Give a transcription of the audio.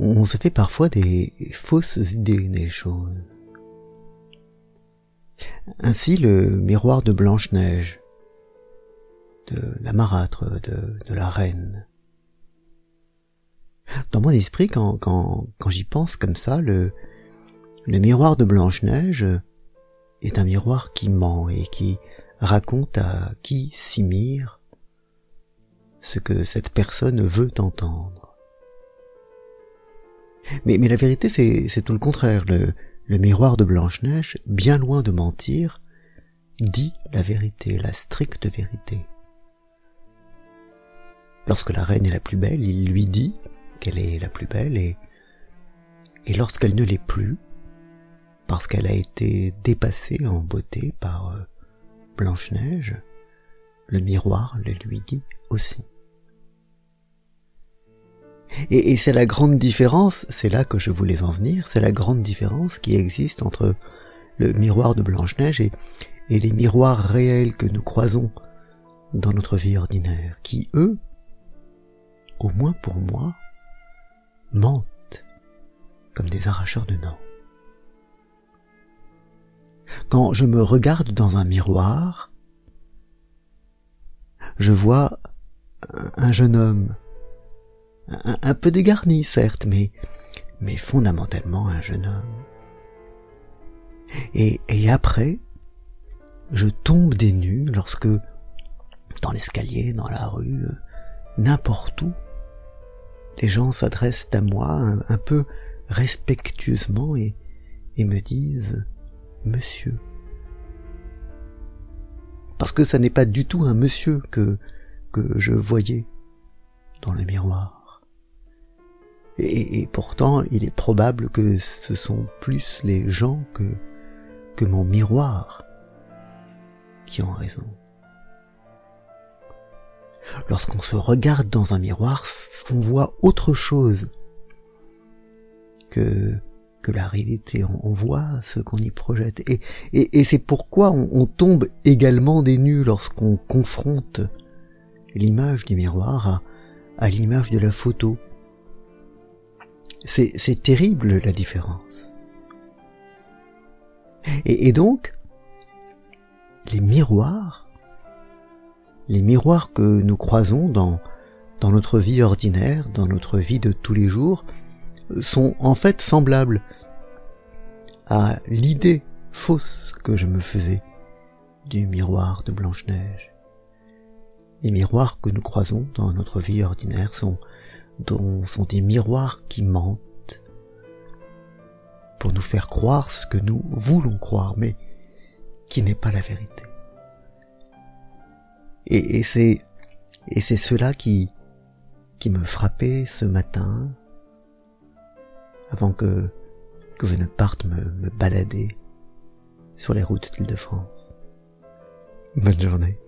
on se fait parfois des fausses idées des choses. Ainsi le miroir de Blanche-Neige, de la marâtre, de, la reine. Dans mon esprit, quand, j'y pense comme ça, le, le miroir de Blanche-Neige est un miroir qui ment et qui raconte à qui s'y mire ce que cette personne veut entendre. Mais, la vérité, c'est tout le contraire. Le, le miroir de Blanche-Neige, bien loin de mentir, dit la vérité, la stricte vérité. Lorsque la reine est la plus belle, il lui dit qu'elle est la plus belle et, et lorsqu'elle ne l'est plus, parce qu'elle a été dépassée en beauté par euh, Blanche-Neige, le miroir le lui dit aussi. Et, c'est la grande différence, c'est là que je voulais en venir, c'est la grande différence qui existe entre le miroir de Blanche-Neige et, et les miroirs réels que nous croisons dans notre vie ordinaire, qui, eux, au moins pour moi, mentent comme des arracheurs de dents. Quand je me regarde dans un miroir, je vois un jeune homme un, peu dégarni, certes, mais, mais fondamentalement un jeune homme. Et, après, je tombe des nues lorsque, dans l'escalier, dans la rue, n'importe où, les gens s'adressent à moi un, peu respectueusement et, et me disent Monsieur. Parce que ça n'est pas du tout un monsieur que, que je voyais dans le miroir. Et, pourtant, il est probable que ce sont plus les gens que, mon miroir qui ont raison. Lorsqu'on se regarde dans un miroir, on voit autre chose que, la réalité. On, voit ce qu'on y projette. Et, c'est pourquoi on, tombe également des nues lorsqu'on confronte l'image du miroir à l'image de la photo c'est terrible la différence. Et, donc, les miroirs, les miroirs que nous croisons dans, dans notre vie ordinaire, dans notre vie de tous les jours, sont en fait semblables à l'idée fausse que je me faisais du miroir de Blanche-Neige. Les miroirs que nous croisons dans notre vie ordinaire sont dont sont des miroirs qui mentent pour nous faire croire ce que nous voulons croire, mais qui n'est pas la vérité. Et, c'est et c'est cela qui qui me frappait ce matin avant que que je ne parte me, me balader sur les routes d'Île-de-France. Bonne journée.